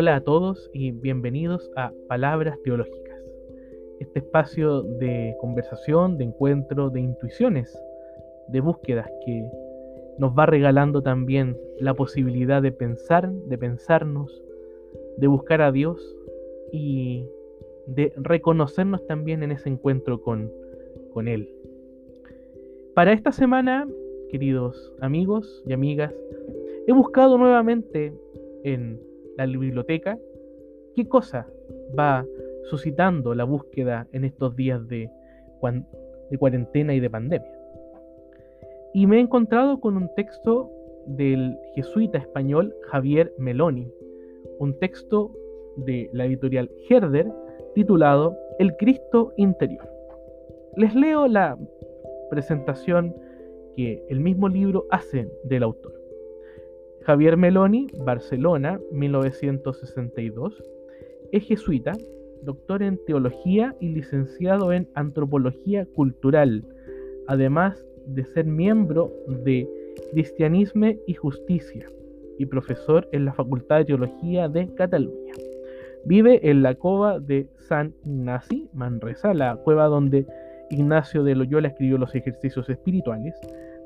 Hola a todos y bienvenidos a Palabras Teológicas, este espacio de conversación, de encuentro, de intuiciones, de búsquedas que nos va regalando también la posibilidad de pensar, de pensarnos, de buscar a Dios y de reconocernos también en ese encuentro con, con Él. Para esta semana, queridos amigos y amigas, he buscado nuevamente en la biblioteca, ¿qué cosa va suscitando la búsqueda en estos días de, de cuarentena y de pandemia? Y me he encontrado con un texto del jesuita español Javier Meloni, un texto de la editorial Herder titulado El Cristo Interior. Les leo la presentación que el mismo libro hace del autor. Javier Meloni, Barcelona, 1962, es jesuita, doctor en teología y licenciado en antropología cultural, además de ser miembro de Cristianismo y Justicia y profesor en la Facultad de Teología de Cataluña. Vive en la cova de San Ignaci, Manresa, la cueva donde Ignacio de Loyola escribió los ejercicios espirituales,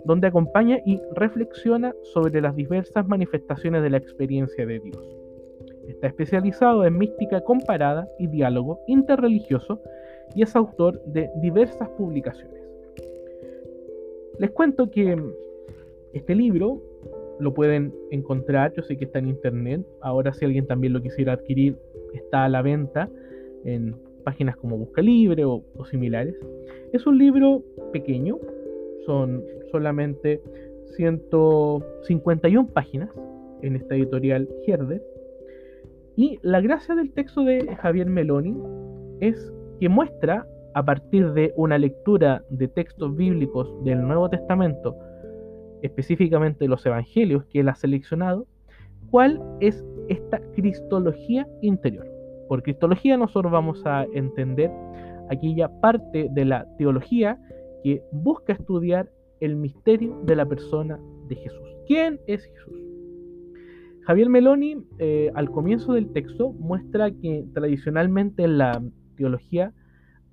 donde acompaña y reflexiona sobre las diversas manifestaciones de la experiencia de Dios. Está especializado en mística comparada y diálogo interreligioso y es autor de diversas publicaciones. Les cuento que este libro lo pueden encontrar, yo sé que está en internet, ahora si alguien también lo quisiera adquirir, está a la venta en páginas como Busca Libre o, o similares. Es un libro pequeño, son solamente 151 páginas en esta editorial Herder. Y la gracia del texto de Javier Meloni es que muestra, a partir de una lectura de textos bíblicos del Nuevo Testamento, específicamente los Evangelios que él ha seleccionado, cuál es esta cristología interior. Por cristología nosotros vamos a entender aquella parte de la teología que busca estudiar el misterio de la persona de Jesús. ¿Quién es Jesús? Javier Meloni, eh, al comienzo del texto, muestra que tradicionalmente en la teología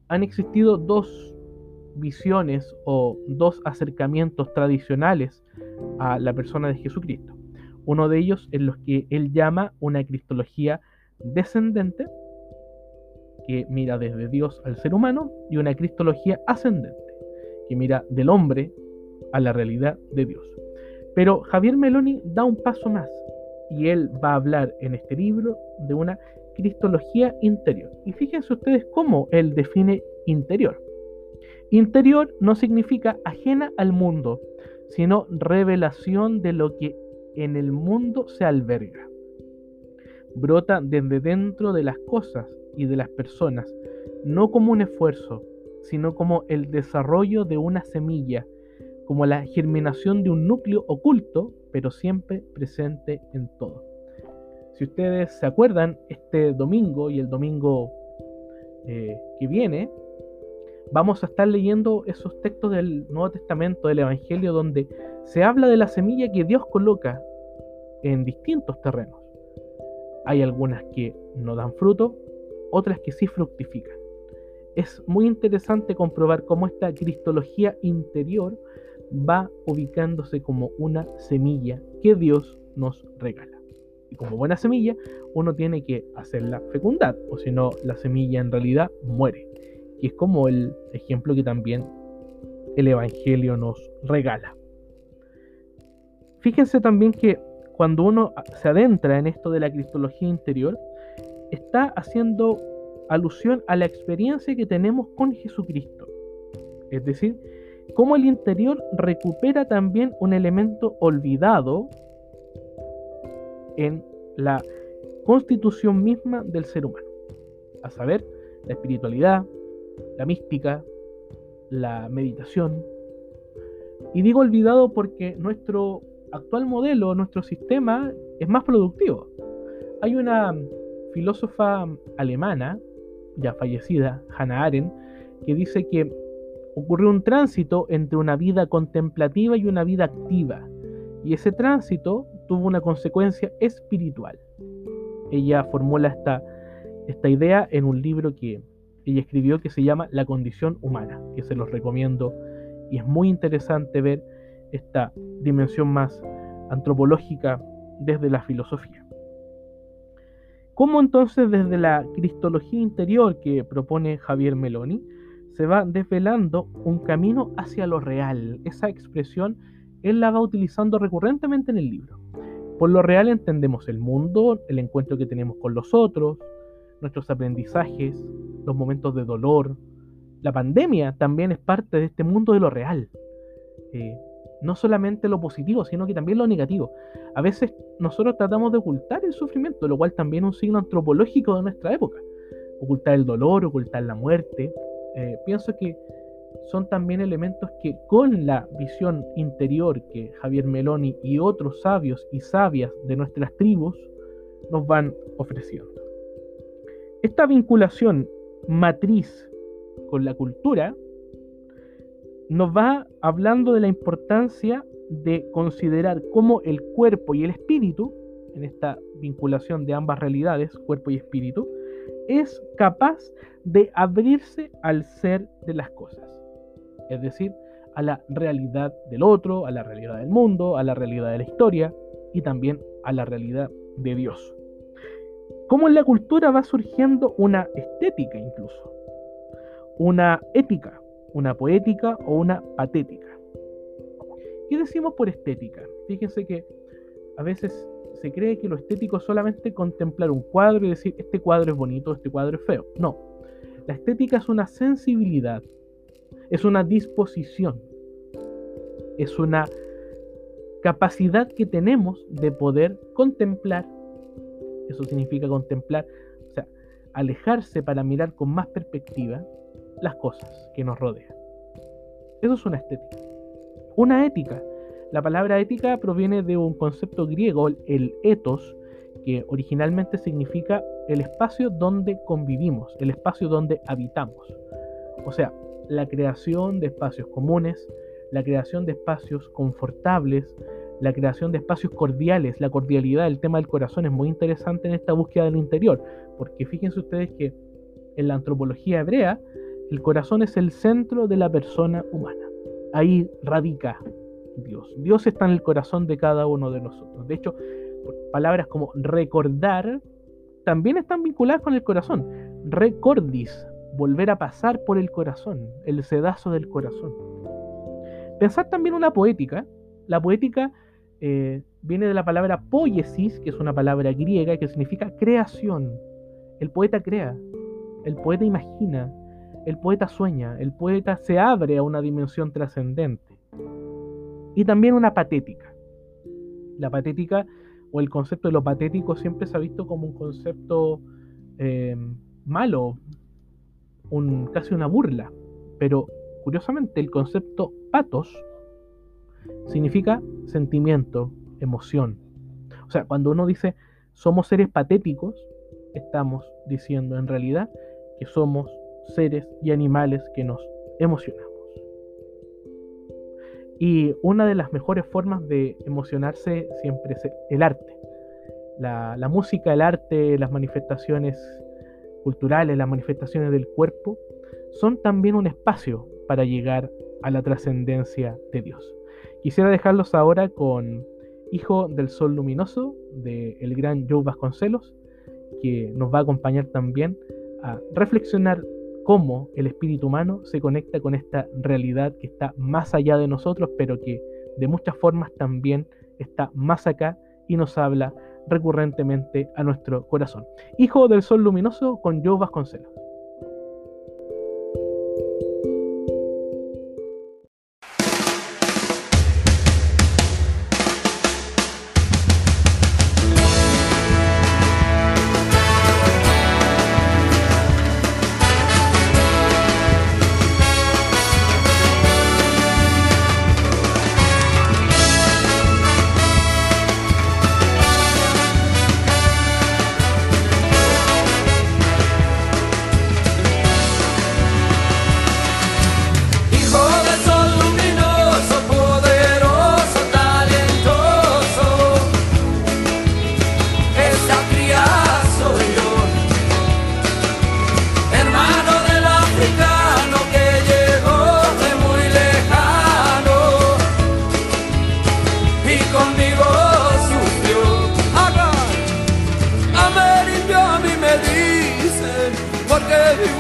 han existido dos visiones o dos acercamientos tradicionales a la persona de Jesucristo. Uno de ellos es lo que él llama una cristología descendente, que mira desde Dios al ser humano, y una cristología ascendente, que mira del hombre a la realidad de Dios. Pero Javier Meloni da un paso más y él va a hablar en este libro de una cristología interior. Y fíjense ustedes cómo él define interior. Interior no significa ajena al mundo, sino revelación de lo que en el mundo se alberga. Brota desde dentro de las cosas y de las personas, no como un esfuerzo, sino como el desarrollo de una semilla, como la germinación de un núcleo oculto, pero siempre presente en todo. Si ustedes se acuerdan, este domingo y el domingo eh, que viene, vamos a estar leyendo esos textos del Nuevo Testamento, del Evangelio, donde se habla de la semilla que Dios coloca en distintos terrenos. Hay algunas que no dan fruto, otras que sí fructifican es muy interesante comprobar cómo esta cristología interior va ubicándose como una semilla que Dios nos regala. Y como buena semilla, uno tiene que hacerla fecundar, o si no, la semilla en realidad muere. Y es como el ejemplo que también el Evangelio nos regala. Fíjense también que cuando uno se adentra en esto de la cristología interior, está haciendo alusión a la experiencia que tenemos con Jesucristo. Es decir, cómo el interior recupera también un elemento olvidado en la constitución misma del ser humano, a saber, la espiritualidad, la mística, la meditación. Y digo olvidado porque nuestro actual modelo, nuestro sistema es más productivo. Hay una filósofa alemana ya fallecida, Hannah Arendt, que dice que ocurrió un tránsito entre una vida contemplativa y una vida activa, y ese tránsito tuvo una consecuencia espiritual. ella formula esta, esta idea en un libro que ella escribió que se llama La condición humana, que se los recomiendo y es muy interesante ver esta dimensión más antropológica desde la filosofía. ¿Cómo entonces desde la cristología interior que propone Javier Meloni se va desvelando un camino hacia lo real? Esa expresión él la va utilizando recurrentemente en el libro. Por lo real entendemos el mundo, el encuentro que tenemos con los otros, nuestros aprendizajes, los momentos de dolor. La pandemia también es parte de este mundo de lo real. Eh, no solamente lo positivo, sino que también lo negativo. A veces nosotros tratamos de ocultar el sufrimiento, lo cual también es un signo antropológico de nuestra época. Ocultar el dolor, ocultar la muerte. Eh, pienso que son también elementos que con la visión interior que Javier Meloni y otros sabios y sabias de nuestras tribus nos van ofreciendo. Esta vinculación matriz con la cultura nos va hablando de la importancia de considerar cómo el cuerpo y el espíritu, en esta vinculación de ambas realidades, cuerpo y espíritu, es capaz de abrirse al ser de las cosas es decir, a la realidad del otro, a la realidad del mundo, a la realidad de la historia y también a la realidad de Dios. Cómo en la cultura va surgiendo una estética incluso, una ética, una poética o una patética. ¿Qué decimos por estética? Fíjense que a veces se cree que lo estético es solamente contemplar un cuadro y decir este cuadro es bonito, este cuadro es feo. No, la estética es una sensibilidad es una disposición, es una capacidad que tenemos de poder contemplar. Eso significa contemplar, o sea, alejarse para mirar con más perspectiva las cosas que nos rodean. Eso es una estética. Una ética. La palabra ética proviene de un concepto griego, el ethos, que originalmente significa el espacio donde convivimos, el espacio donde habitamos. O sea, la creación de espacios comunes, la creación de espacios confortables, la creación de espacios cordiales, la cordialidad, el tema del corazón es muy interesante en esta búsqueda del interior, porque fíjense ustedes que en la antropología hebrea el corazón es el centro de la persona humana. Ahí radica Dios. Dios está en el corazón de cada uno de nosotros. De hecho, palabras como recordar también están vinculadas con el corazón. Recordis, volver a pasar por el corazón, el sedazo del corazón. Pensar también una poética. La poética eh, viene de la palabra poiesis, que es una palabra griega que significa creación. El poeta crea, el poeta imagina, el poeta sueña, el poeta se abre a una dimensión trascendente. Y también una patética. La patética o el concepto de lo patético siempre se ha visto como un concepto eh, malo, casi una burla, pero curiosamente el concepto patos significa sentimiento, emoción. O sea, cuando uno dice somos seres patéticos, estamos diciendo en realidad que somos seres y animales que nos emocionamos. Y una de las mejores formas de emocionarse siempre es el arte. La, la música, el arte, las manifestaciones culturales, las manifestaciones del cuerpo, son también un espacio para llegar a la trascendencia de Dios. Quisiera dejarlos ahora con Hijo del Sol Luminoso de el gran Joe Vasconcelos, que nos va a acompañar también a reflexionar cómo el espíritu humano se conecta con esta realidad que está más allá de nosotros, pero que de muchas formas también está más acá y nos habla recurrentemente a nuestro corazón. Hijo del Sol Luminoso con Joe Vasconcelos.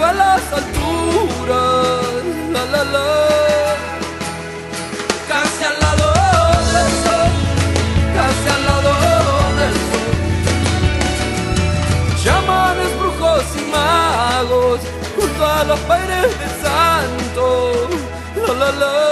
a las alturas. La la la. Casi al lado del sol, casi al lado del sol. Chamanes, brujos y magos, junto a los padres del santo. La la la.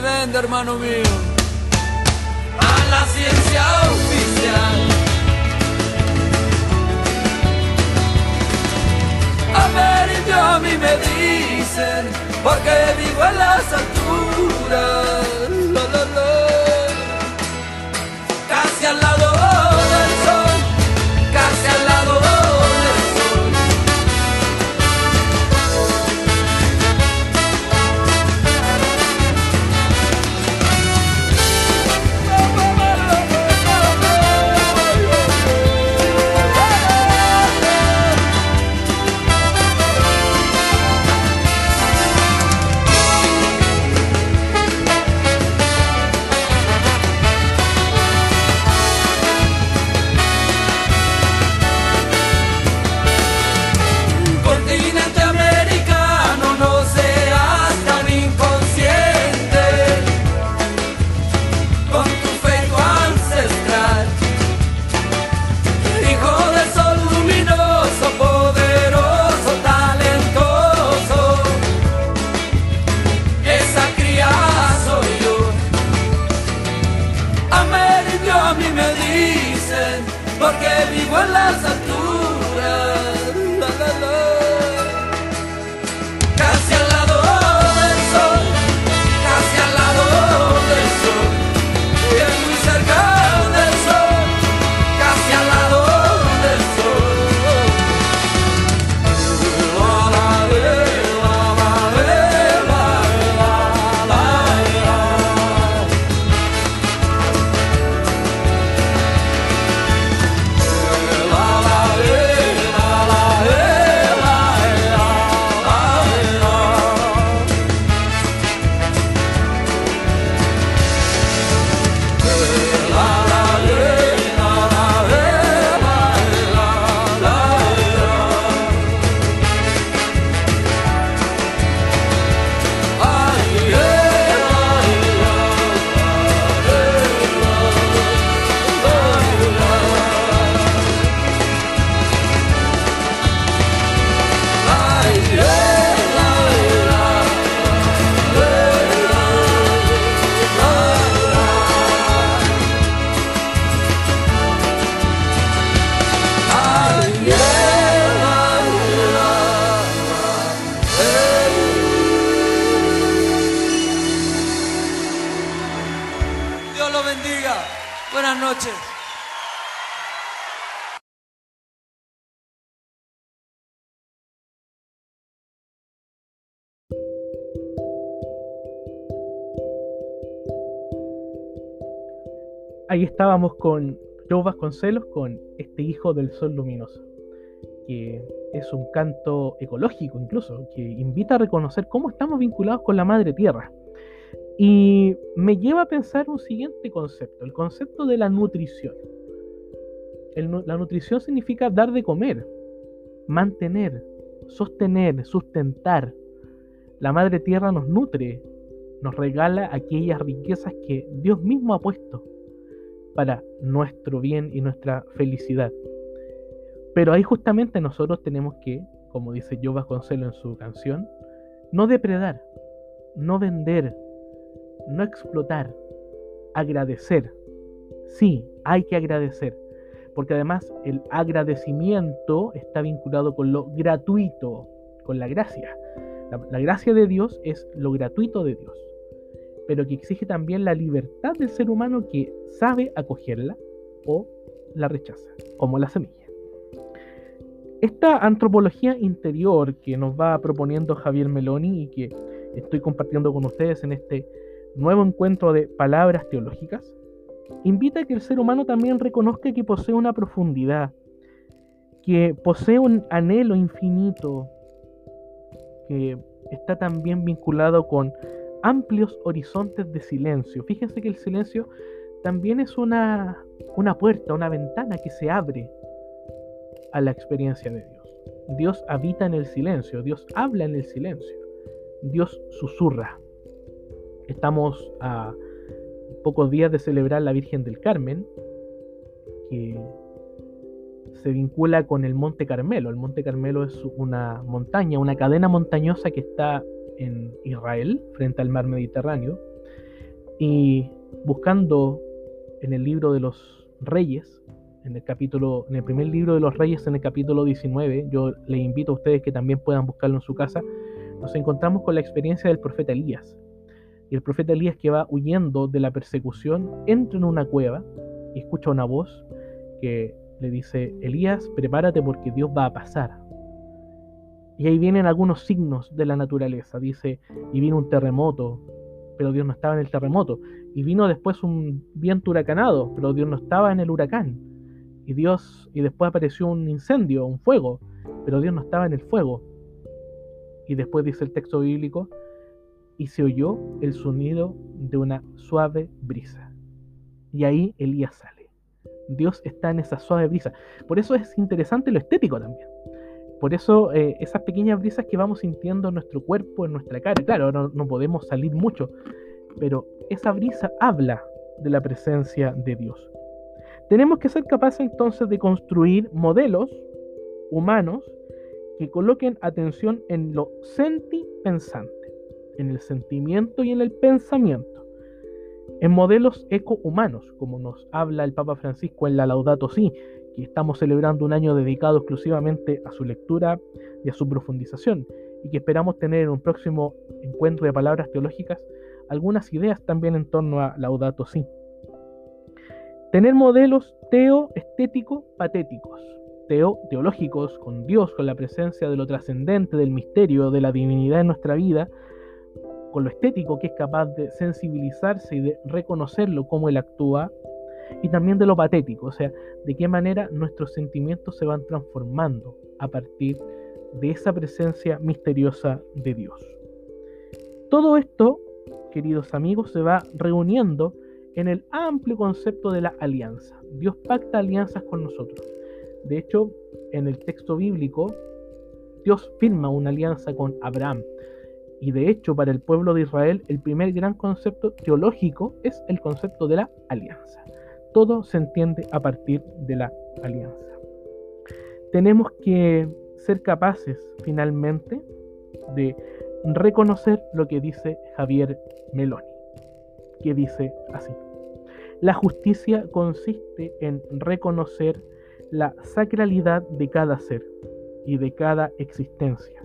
Vende, hermano mío, a la ciencia oficial. Amerindio a mí me dicen, porque vivo en las alturas. La, la, la. Casi al lado Ahí estábamos con Joe Vasconcelos, con este hijo del sol luminoso, que es un canto ecológico incluso, que invita a reconocer cómo estamos vinculados con la madre tierra. Y me lleva a pensar un siguiente concepto, el concepto de la nutrición. La nutrición significa dar de comer, mantener, sostener, sustentar. La madre tierra nos nutre, nos regala aquellas riquezas que Dios mismo ha puesto para nuestro bien y nuestra felicidad. Pero ahí justamente nosotros tenemos que, como dice Joe Vasconcelos en su canción, no depredar, no vender, no explotar, agradecer. Sí, hay que agradecer, porque además el agradecimiento está vinculado con lo gratuito, con la gracia. La gracia de Dios es lo gratuito de Dios, pero que exige también la libertad del ser humano que sabe acogerla o la rechaza, como la semilla. Esta antropología interior que nos va proponiendo Javier Meloni y que estoy compartiendo con ustedes en este nuevo encuentro de palabras teológicas, invita a que el ser humano también reconozca que posee una profundidad, que posee un anhelo infinito, que está también vinculado con amplios horizontes de silencio. Fíjense que el silencio también es una, una puerta, una ventana que se abre a la experiencia de Dios. Dios habita en el silencio, Dios habla en el silencio, Dios susurra. Estamos a pocos días de celebrar la Virgen del Carmen, que se vincula con el Monte Carmelo. El Monte Carmelo es una montaña, una cadena montañosa que está en Israel, frente al mar Mediterráneo. Y buscando en el libro de los reyes, en el capítulo, en el primer libro de los reyes, en el capítulo 19, yo les invito a ustedes que también puedan buscarlo en su casa, nos encontramos con la experiencia del profeta Elías. Y el profeta Elías que va huyendo de la persecución, entra en una cueva y escucha una voz que le dice, Elías, prepárate porque Dios va a pasar. Y ahí vienen algunos signos de la naturaleza. Dice, y vino un terremoto, pero Dios no estaba en el terremoto. Y vino después un viento huracanado, pero Dios no estaba en el huracán. Y Dios, y después apareció un incendio, un fuego, pero Dios no estaba en el fuego. Y después dice el texto bíblico, y se oyó el sonido de una suave brisa. Y ahí Elías sale. Dios está en esa suave brisa. Por eso es interesante lo estético también. Por eso eh, esas pequeñas brisas que vamos sintiendo en nuestro cuerpo, en nuestra cara. Claro, no, no podemos salir mucho, pero esa brisa habla de la presencia de Dios. Tenemos que ser capaces entonces de construir modelos humanos que coloquen atención en lo senti-pensante, en el sentimiento y en el pensamiento en modelos eco-humanos, como nos habla el Papa Francisco en la Laudato Si, que estamos celebrando un año dedicado exclusivamente a su lectura y a su profundización, y que esperamos tener en un próximo encuentro de palabras teológicas algunas ideas también en torno a Laudato Si. Tener modelos teo-estético patéticos, teo teológicos, con Dios, con la presencia de lo trascendente, del misterio, de la divinidad en nuestra vida, con lo estético que es capaz de sensibilizarse y de reconocerlo como él actúa, y también de lo patético, o sea, de qué manera nuestros sentimientos se van transformando a partir de esa presencia misteriosa de Dios. Todo esto, queridos amigos, se va reuniendo en el amplio concepto de la alianza. Dios pacta alianzas con nosotros. De hecho, en el texto bíblico, Dios firma una alianza con Abraham, y de hecho, para el pueblo de Israel, el primer gran concepto teológico es el concepto de la alianza. Todo se entiende a partir de la alianza. Tenemos que ser capaces, finalmente, de reconocer lo que dice Javier Meloni, que dice así. La justicia consiste en reconocer la sacralidad de cada ser y de cada existencia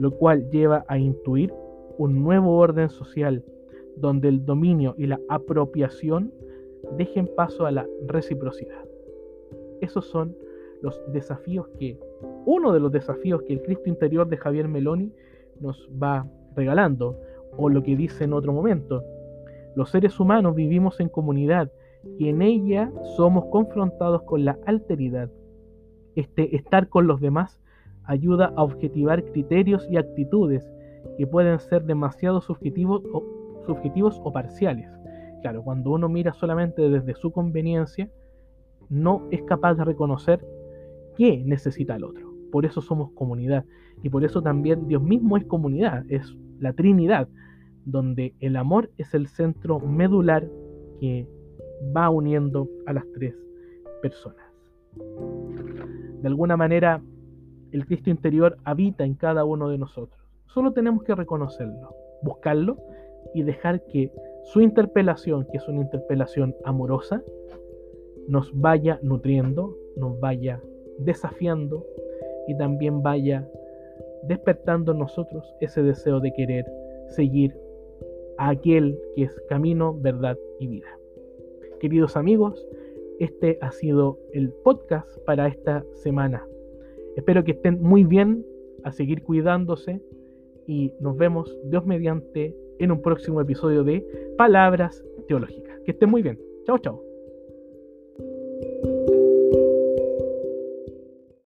lo cual lleva a intuir un nuevo orden social donde el dominio y la apropiación dejen paso a la reciprocidad. Esos son los desafíos que, uno de los desafíos que el Cristo interior de Javier Meloni nos va regalando, o lo que dice en otro momento. Los seres humanos vivimos en comunidad y en ella somos confrontados con la alteridad. Este estar con los demás ayuda a objetivar criterios y actitudes que pueden ser demasiado subjetivos o, subjetivos o parciales. Claro, cuando uno mira solamente desde su conveniencia, no es capaz de reconocer qué necesita el otro. Por eso somos comunidad. Y por eso también Dios mismo es comunidad, es la Trinidad, donde el amor es el centro medular que va uniendo a las tres personas. De alguna manera, el Cristo interior habita en cada uno de nosotros. Solo tenemos que reconocerlo, buscarlo y dejar que su interpelación, que es una interpelación amorosa, nos vaya nutriendo, nos vaya desafiando y también vaya despertando en nosotros ese deseo de querer seguir a aquel que es camino, verdad y vida. Queridos amigos, este ha sido el podcast para esta semana. Espero que estén muy bien, a seguir cuidándose y nos vemos Dios mediante en un próximo episodio de Palabras Teológicas. Que estén muy bien. Chao, chao.